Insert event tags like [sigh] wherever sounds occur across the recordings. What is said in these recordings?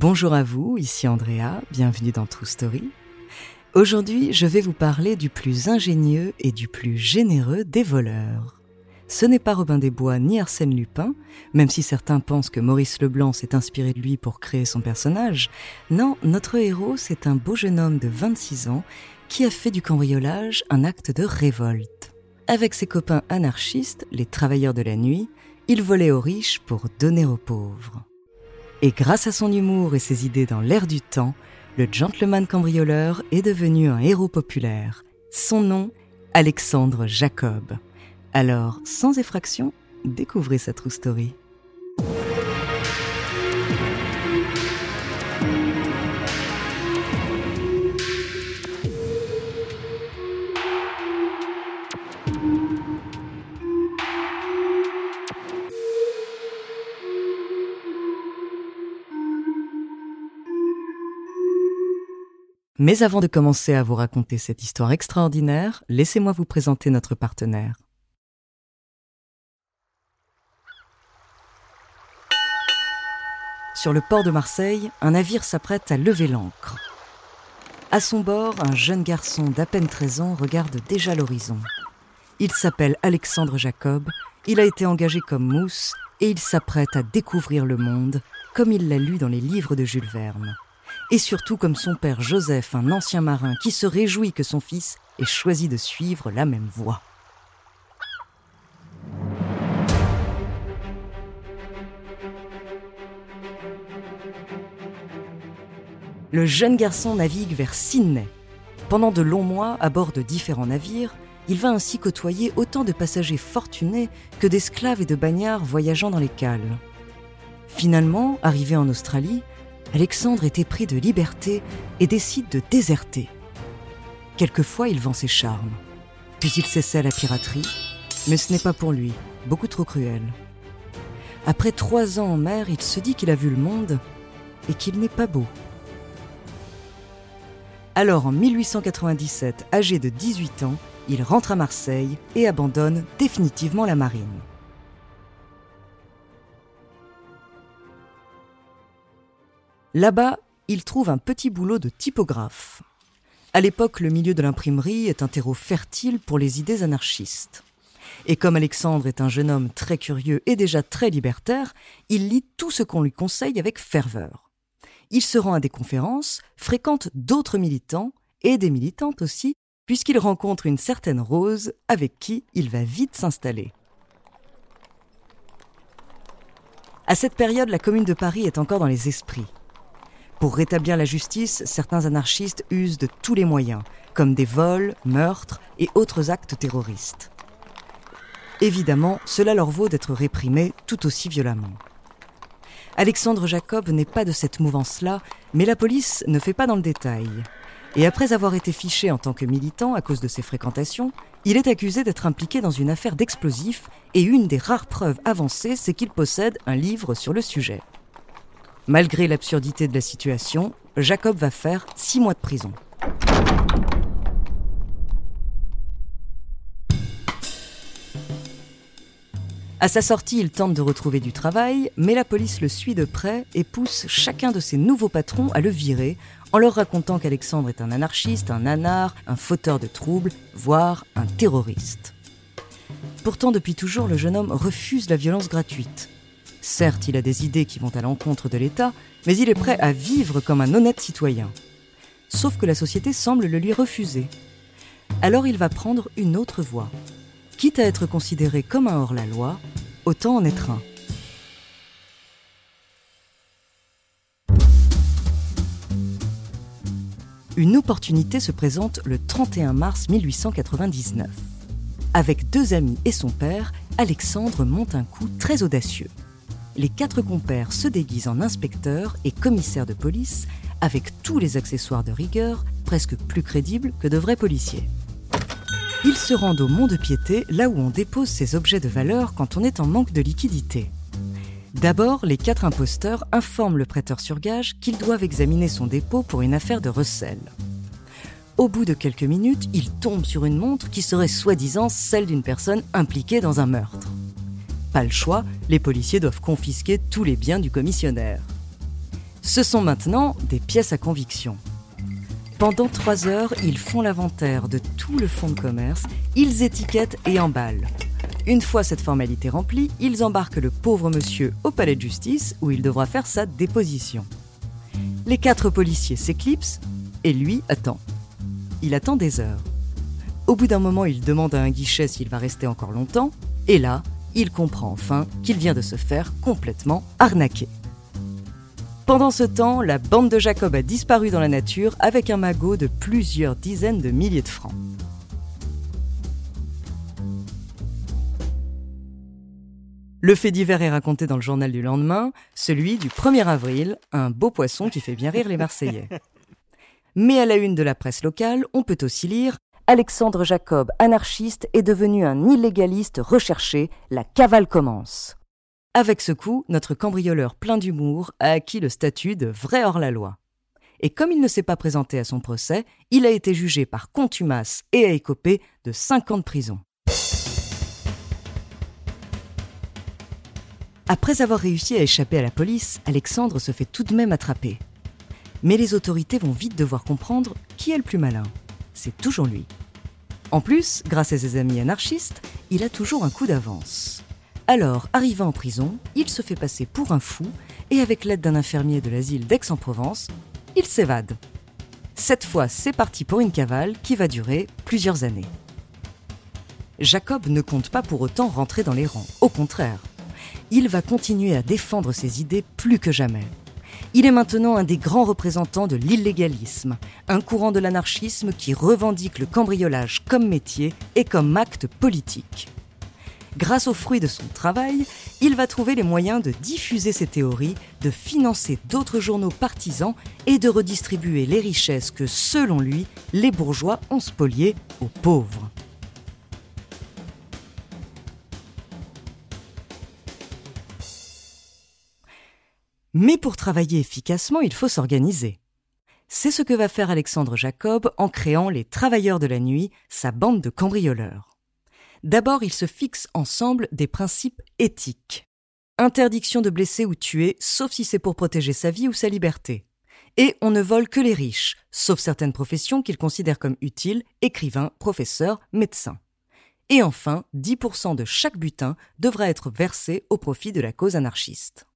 Bonjour à vous, ici Andrea, bienvenue dans True Story. Aujourd'hui, je vais vous parler du plus ingénieux et du plus généreux des voleurs. Ce n'est pas Robin des Bois ni Arsène Lupin, même si certains pensent que Maurice Leblanc s'est inspiré de lui pour créer son personnage. Non, notre héros, c'est un beau jeune homme de 26 ans qui a fait du cambriolage un acte de révolte. Avec ses copains anarchistes, les travailleurs de la nuit, il volait aux riches pour donner aux pauvres. Et grâce à son humour et ses idées dans l'air du temps, le gentleman cambrioleur est devenu un héros populaire. Son nom, Alexandre Jacob. Alors, sans effraction, découvrez sa true story. Mais avant de commencer à vous raconter cette histoire extraordinaire, laissez-moi vous présenter notre partenaire. Sur le port de Marseille, un navire s'apprête à lever l'ancre. À son bord, un jeune garçon d'à peine 13 ans regarde déjà l'horizon. Il s'appelle Alexandre Jacob, il a été engagé comme mousse et il s'apprête à découvrir le monde comme il l'a lu dans les livres de Jules Verne et surtout comme son père Joseph, un ancien marin, qui se réjouit que son fils ait choisi de suivre la même voie. Le jeune garçon navigue vers Sydney. Pendant de longs mois, à bord de différents navires, il va ainsi côtoyer autant de passagers fortunés que d'esclaves et de bagnards voyageant dans les cales. Finalement, arrivé en Australie, Alexandre est épris de liberté et décide de déserter. Quelquefois, il vend ses charmes, puis il s'essaie à la piraterie, mais ce n'est pas pour lui, beaucoup trop cruel. Après trois ans en mer, il se dit qu'il a vu le monde et qu'il n'est pas beau. Alors en 1897, âgé de 18 ans, il rentre à Marseille et abandonne définitivement la marine. Là-bas, il trouve un petit boulot de typographe. À l'époque, le milieu de l'imprimerie est un terreau fertile pour les idées anarchistes. Et comme Alexandre est un jeune homme très curieux et déjà très libertaire, il lit tout ce qu'on lui conseille avec ferveur. Il se rend à des conférences, fréquente d'autres militants et des militantes aussi, puisqu'il rencontre une certaine Rose avec qui il va vite s'installer. À cette période, la commune de Paris est encore dans les esprits. Pour rétablir la justice, certains anarchistes usent de tous les moyens, comme des vols, meurtres et autres actes terroristes. Évidemment, cela leur vaut d'être réprimés tout aussi violemment. Alexandre Jacob n'est pas de cette mouvance-là, mais la police ne fait pas dans le détail. Et après avoir été fiché en tant que militant à cause de ses fréquentations, il est accusé d'être impliqué dans une affaire d'explosifs et une des rares preuves avancées, c'est qu'il possède un livre sur le sujet. Malgré l'absurdité de la situation, Jacob va faire six mois de prison. À sa sortie, il tente de retrouver du travail, mais la police le suit de près et pousse chacun de ses nouveaux patrons à le virer en leur racontant qu'Alexandre est un anarchiste, un anard, un fauteur de troubles, voire un terroriste. Pourtant, depuis toujours, le jeune homme refuse la violence gratuite. Certes, il a des idées qui vont à l'encontre de l'État, mais il est prêt à vivre comme un honnête citoyen. Sauf que la société semble le lui refuser. Alors il va prendre une autre voie. Quitte à être considéré comme un hors-la-loi, autant en être un. Une opportunité se présente le 31 mars 1899. Avec deux amis et son père, Alexandre monte un coup très audacieux les quatre compères se déguisent en inspecteurs et commissaires de police avec tous les accessoires de rigueur, presque plus crédibles que de vrais policiers. Ils se rendent au Mont de Piété, là où on dépose ses objets de valeur quand on est en manque de liquidité. D'abord, les quatre imposteurs informent le prêteur sur gage qu'ils doivent examiner son dépôt pour une affaire de recel. Au bout de quelques minutes, ils tombent sur une montre qui serait soi-disant celle d'une personne impliquée dans un meurtre. Pas le choix, les policiers doivent confisquer tous les biens du commissionnaire. Ce sont maintenant des pièces à conviction. Pendant trois heures, ils font l'inventaire de tout le fonds de commerce, ils étiquettent et emballent. Une fois cette formalité remplie, ils embarquent le pauvre monsieur au palais de justice où il devra faire sa déposition. Les quatre policiers s'éclipsent et lui attend. Il attend des heures. Au bout d'un moment, il demande à un guichet s'il va rester encore longtemps, et là, il comprend enfin qu'il vient de se faire complètement arnaquer. Pendant ce temps, la bande de Jacob a disparu dans la nature avec un magot de plusieurs dizaines de milliers de francs. Le fait divers est raconté dans le journal du lendemain, celui du 1er avril, un beau poisson qui fait bien rire les Marseillais. [laughs] Mais à la une de la presse locale, on peut aussi lire Alexandre Jacob, anarchiste, est devenu un illégaliste recherché, la cavale commence. Avec ce coup, notre cambrioleur plein d'humour a acquis le statut de vrai hors-la-loi. Et comme il ne s'est pas présenté à son procès, il a été jugé par contumace et a écopé de 5 ans de prison. Après avoir réussi à échapper à la police, Alexandre se fait tout de même attraper. Mais les autorités vont vite devoir comprendre qui est le plus malin. C'est toujours lui. En plus, grâce à ses amis anarchistes, il a toujours un coup d'avance. Alors, arrivant en prison, il se fait passer pour un fou et avec l'aide d'un infirmier de l'asile d'Aix-en-Provence, il s'évade. Cette fois, c'est parti pour une cavale qui va durer plusieurs années. Jacob ne compte pas pour autant rentrer dans les rangs, au contraire. Il va continuer à défendre ses idées plus que jamais. Il est maintenant un des grands représentants de l'illégalisme, un courant de l'anarchisme qui revendique le cambriolage comme métier et comme acte politique. Grâce aux fruits de son travail, il va trouver les moyens de diffuser ses théories, de financer d'autres journaux partisans et de redistribuer les richesses que, selon lui, les bourgeois ont spoliées aux pauvres. Mais pour travailler efficacement, il faut s'organiser. C'est ce que va faire Alexandre Jacob en créant les Travailleurs de la Nuit, sa bande de cambrioleurs. D'abord, ils se fixent ensemble des principes éthiques. Interdiction de blesser ou tuer, sauf si c'est pour protéger sa vie ou sa liberté. Et on ne vole que les riches, sauf certaines professions qu'ils considèrent comme utiles, écrivains, professeurs, médecins. Et enfin, 10% de chaque butin devra être versé au profit de la cause anarchiste.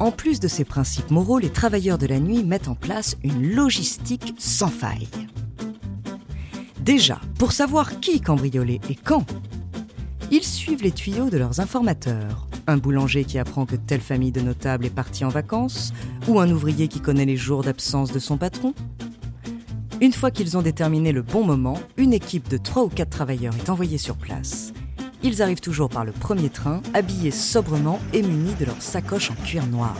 En plus de ces principes moraux, les travailleurs de la nuit mettent en place une logistique sans faille. Déjà, pour savoir qui cambrioler et quand, ils suivent les tuyaux de leurs informateurs. Un boulanger qui apprend que telle famille de notables est partie en vacances, ou un ouvrier qui connaît les jours d'absence de son patron. Une fois qu'ils ont déterminé le bon moment, une équipe de 3 ou 4 travailleurs est envoyée sur place ils arrivent toujours par le premier train, habillés sobrement et munis de leurs sacoches en cuir noir.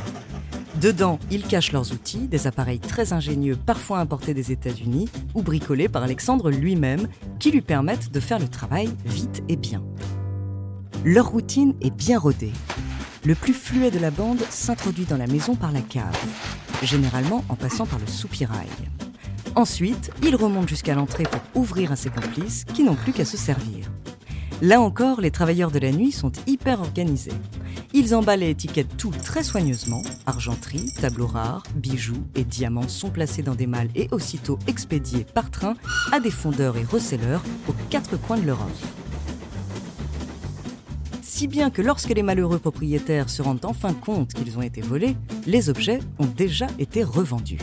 Dedans, ils cachent leurs outils, des appareils très ingénieux, parfois importés des États-Unis ou bricolés par Alexandre lui-même, qui lui permettent de faire le travail vite et bien. Leur routine est bien rodée. Le plus fluet de la bande s'introduit dans la maison par la cave, généralement en passant par le soupirail. Ensuite, il remonte jusqu'à l'entrée pour ouvrir à ses complices qui n'ont plus qu'à se servir. Là encore, les travailleurs de la nuit sont hyper organisés. Ils emballent et étiquettent tout très soigneusement. Argenterie, tableaux rares, bijoux et diamants sont placés dans des malles et aussitôt expédiés par train à des fondeurs et recelleurs aux quatre coins de l'Europe. Si bien que lorsque les malheureux propriétaires se rendent enfin compte qu'ils ont été volés, les objets ont déjà été revendus.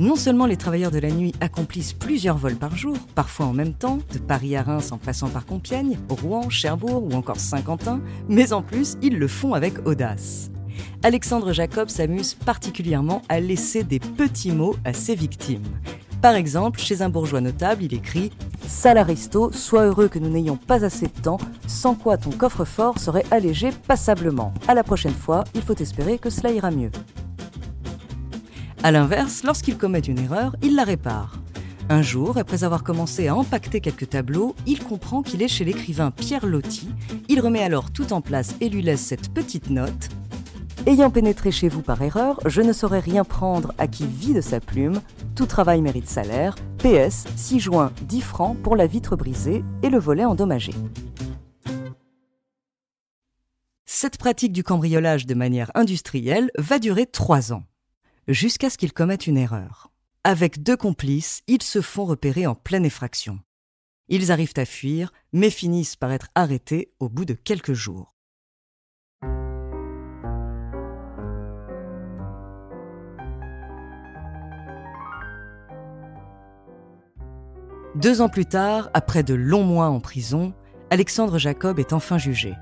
Non seulement les travailleurs de la nuit accomplissent plusieurs vols par jour, parfois en même temps, de Paris à Reims en passant par Compiègne, Rouen, Cherbourg ou encore Saint-Quentin, mais en plus, ils le font avec audace. Alexandre Jacob s'amuse particulièrement à laisser des petits mots à ses victimes. Par exemple, chez un bourgeois notable, il écrit Salaristo, sois heureux que nous n'ayons pas assez de temps, sans quoi ton coffre-fort serait allégé passablement. À la prochaine fois, il faut espérer que cela ira mieux. A l'inverse, lorsqu'il commet une erreur, il la répare. Un jour, après avoir commencé à empaqueter quelques tableaux, il comprend qu'il est chez l'écrivain Pierre Loti. Il remet alors tout en place et lui laisse cette petite note. Ayant pénétré chez vous par erreur, je ne saurais rien prendre à qui vit de sa plume. Tout travail mérite salaire. PS, 6 juin, 10 francs pour la vitre brisée et le volet endommagé. Cette pratique du cambriolage de manière industrielle va durer trois ans, jusqu'à ce qu'ils commettent une erreur. Avec deux complices, ils se font repérer en pleine effraction. Ils arrivent à fuir, mais finissent par être arrêtés au bout de quelques jours. Deux ans plus tard, après de longs mois en prison, Alexandre Jacob est enfin jugé.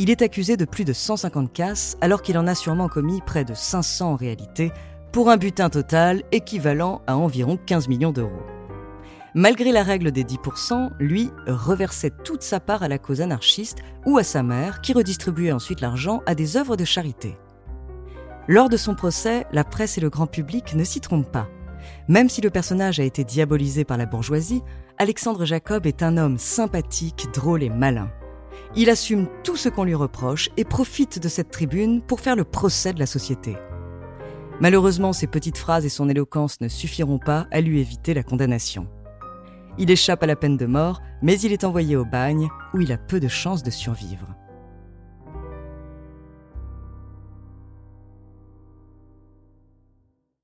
Il est accusé de plus de 150 casses alors qu'il en a sûrement commis près de 500 en réalité, pour un butin total équivalent à environ 15 millions d'euros. Malgré la règle des 10%, lui reversait toute sa part à la cause anarchiste ou à sa mère qui redistribuait ensuite l'argent à des œuvres de charité. Lors de son procès, la presse et le grand public ne s'y trompent pas. Même si le personnage a été diabolisé par la bourgeoisie, Alexandre Jacob est un homme sympathique, drôle et malin. Il assume tout ce qu'on lui reproche et profite de cette tribune pour faire le procès de la société. Malheureusement, ses petites phrases et son éloquence ne suffiront pas à lui éviter la condamnation. Il échappe à la peine de mort, mais il est envoyé au bagne où il a peu de chances de survivre.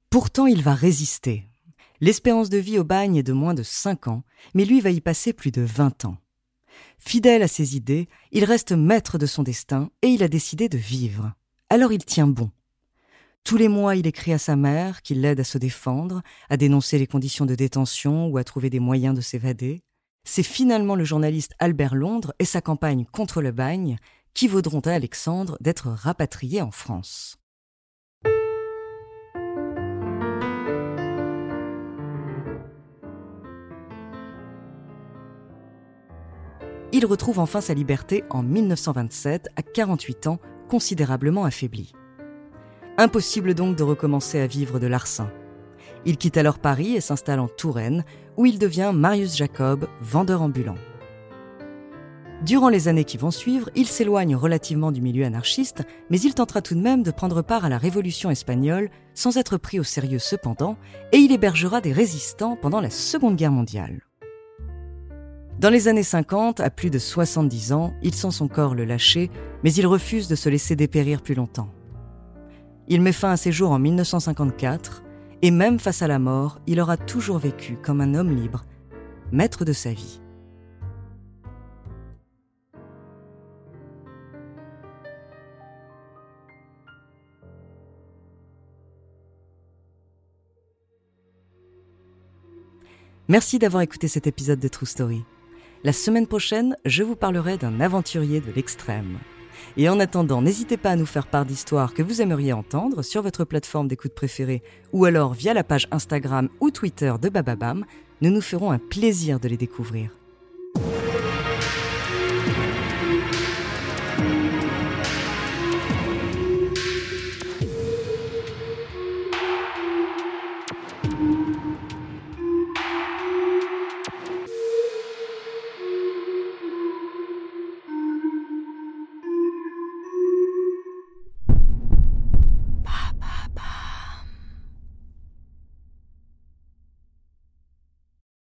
Pourtant, il va résister. L'espérance de vie au bagne est de moins de 5 ans, mais lui va y passer plus de 20 ans. Fidèle à ses idées, il reste maître de son destin et il a décidé de vivre. Alors il tient bon. Tous les mois, il écrit à sa mère, qui l'aide à se défendre, à dénoncer les conditions de détention ou à trouver des moyens de s'évader. C'est finalement le journaliste Albert Londres et sa campagne contre le bagne qui vaudront à Alexandre d'être rapatrié en France. Il retrouve enfin sa liberté en 1927 à 48 ans, considérablement affaibli. Impossible donc de recommencer à vivre de l'arsen. Il quitte alors Paris et s'installe en Touraine, où il devient Marius Jacob, vendeur ambulant. Durant les années qui vont suivre, il s'éloigne relativement du milieu anarchiste, mais il tentera tout de même de prendre part à la Révolution espagnole, sans être pris au sérieux cependant, et il hébergera des résistants pendant la Seconde Guerre mondiale. Dans les années 50, à plus de 70 ans, il sent son corps le lâcher, mais il refuse de se laisser dépérir plus longtemps. Il met fin à ses jours en 1954, et même face à la mort, il aura toujours vécu comme un homme libre, maître de sa vie. Merci d'avoir écouté cet épisode de True Story. La semaine prochaine, je vous parlerai d'un aventurier de l'extrême. Et en attendant, n'hésitez pas à nous faire part d'histoires que vous aimeriez entendre sur votre plateforme d'écoute préférée ou alors via la page Instagram ou Twitter de Bababam. Nous nous ferons un plaisir de les découvrir.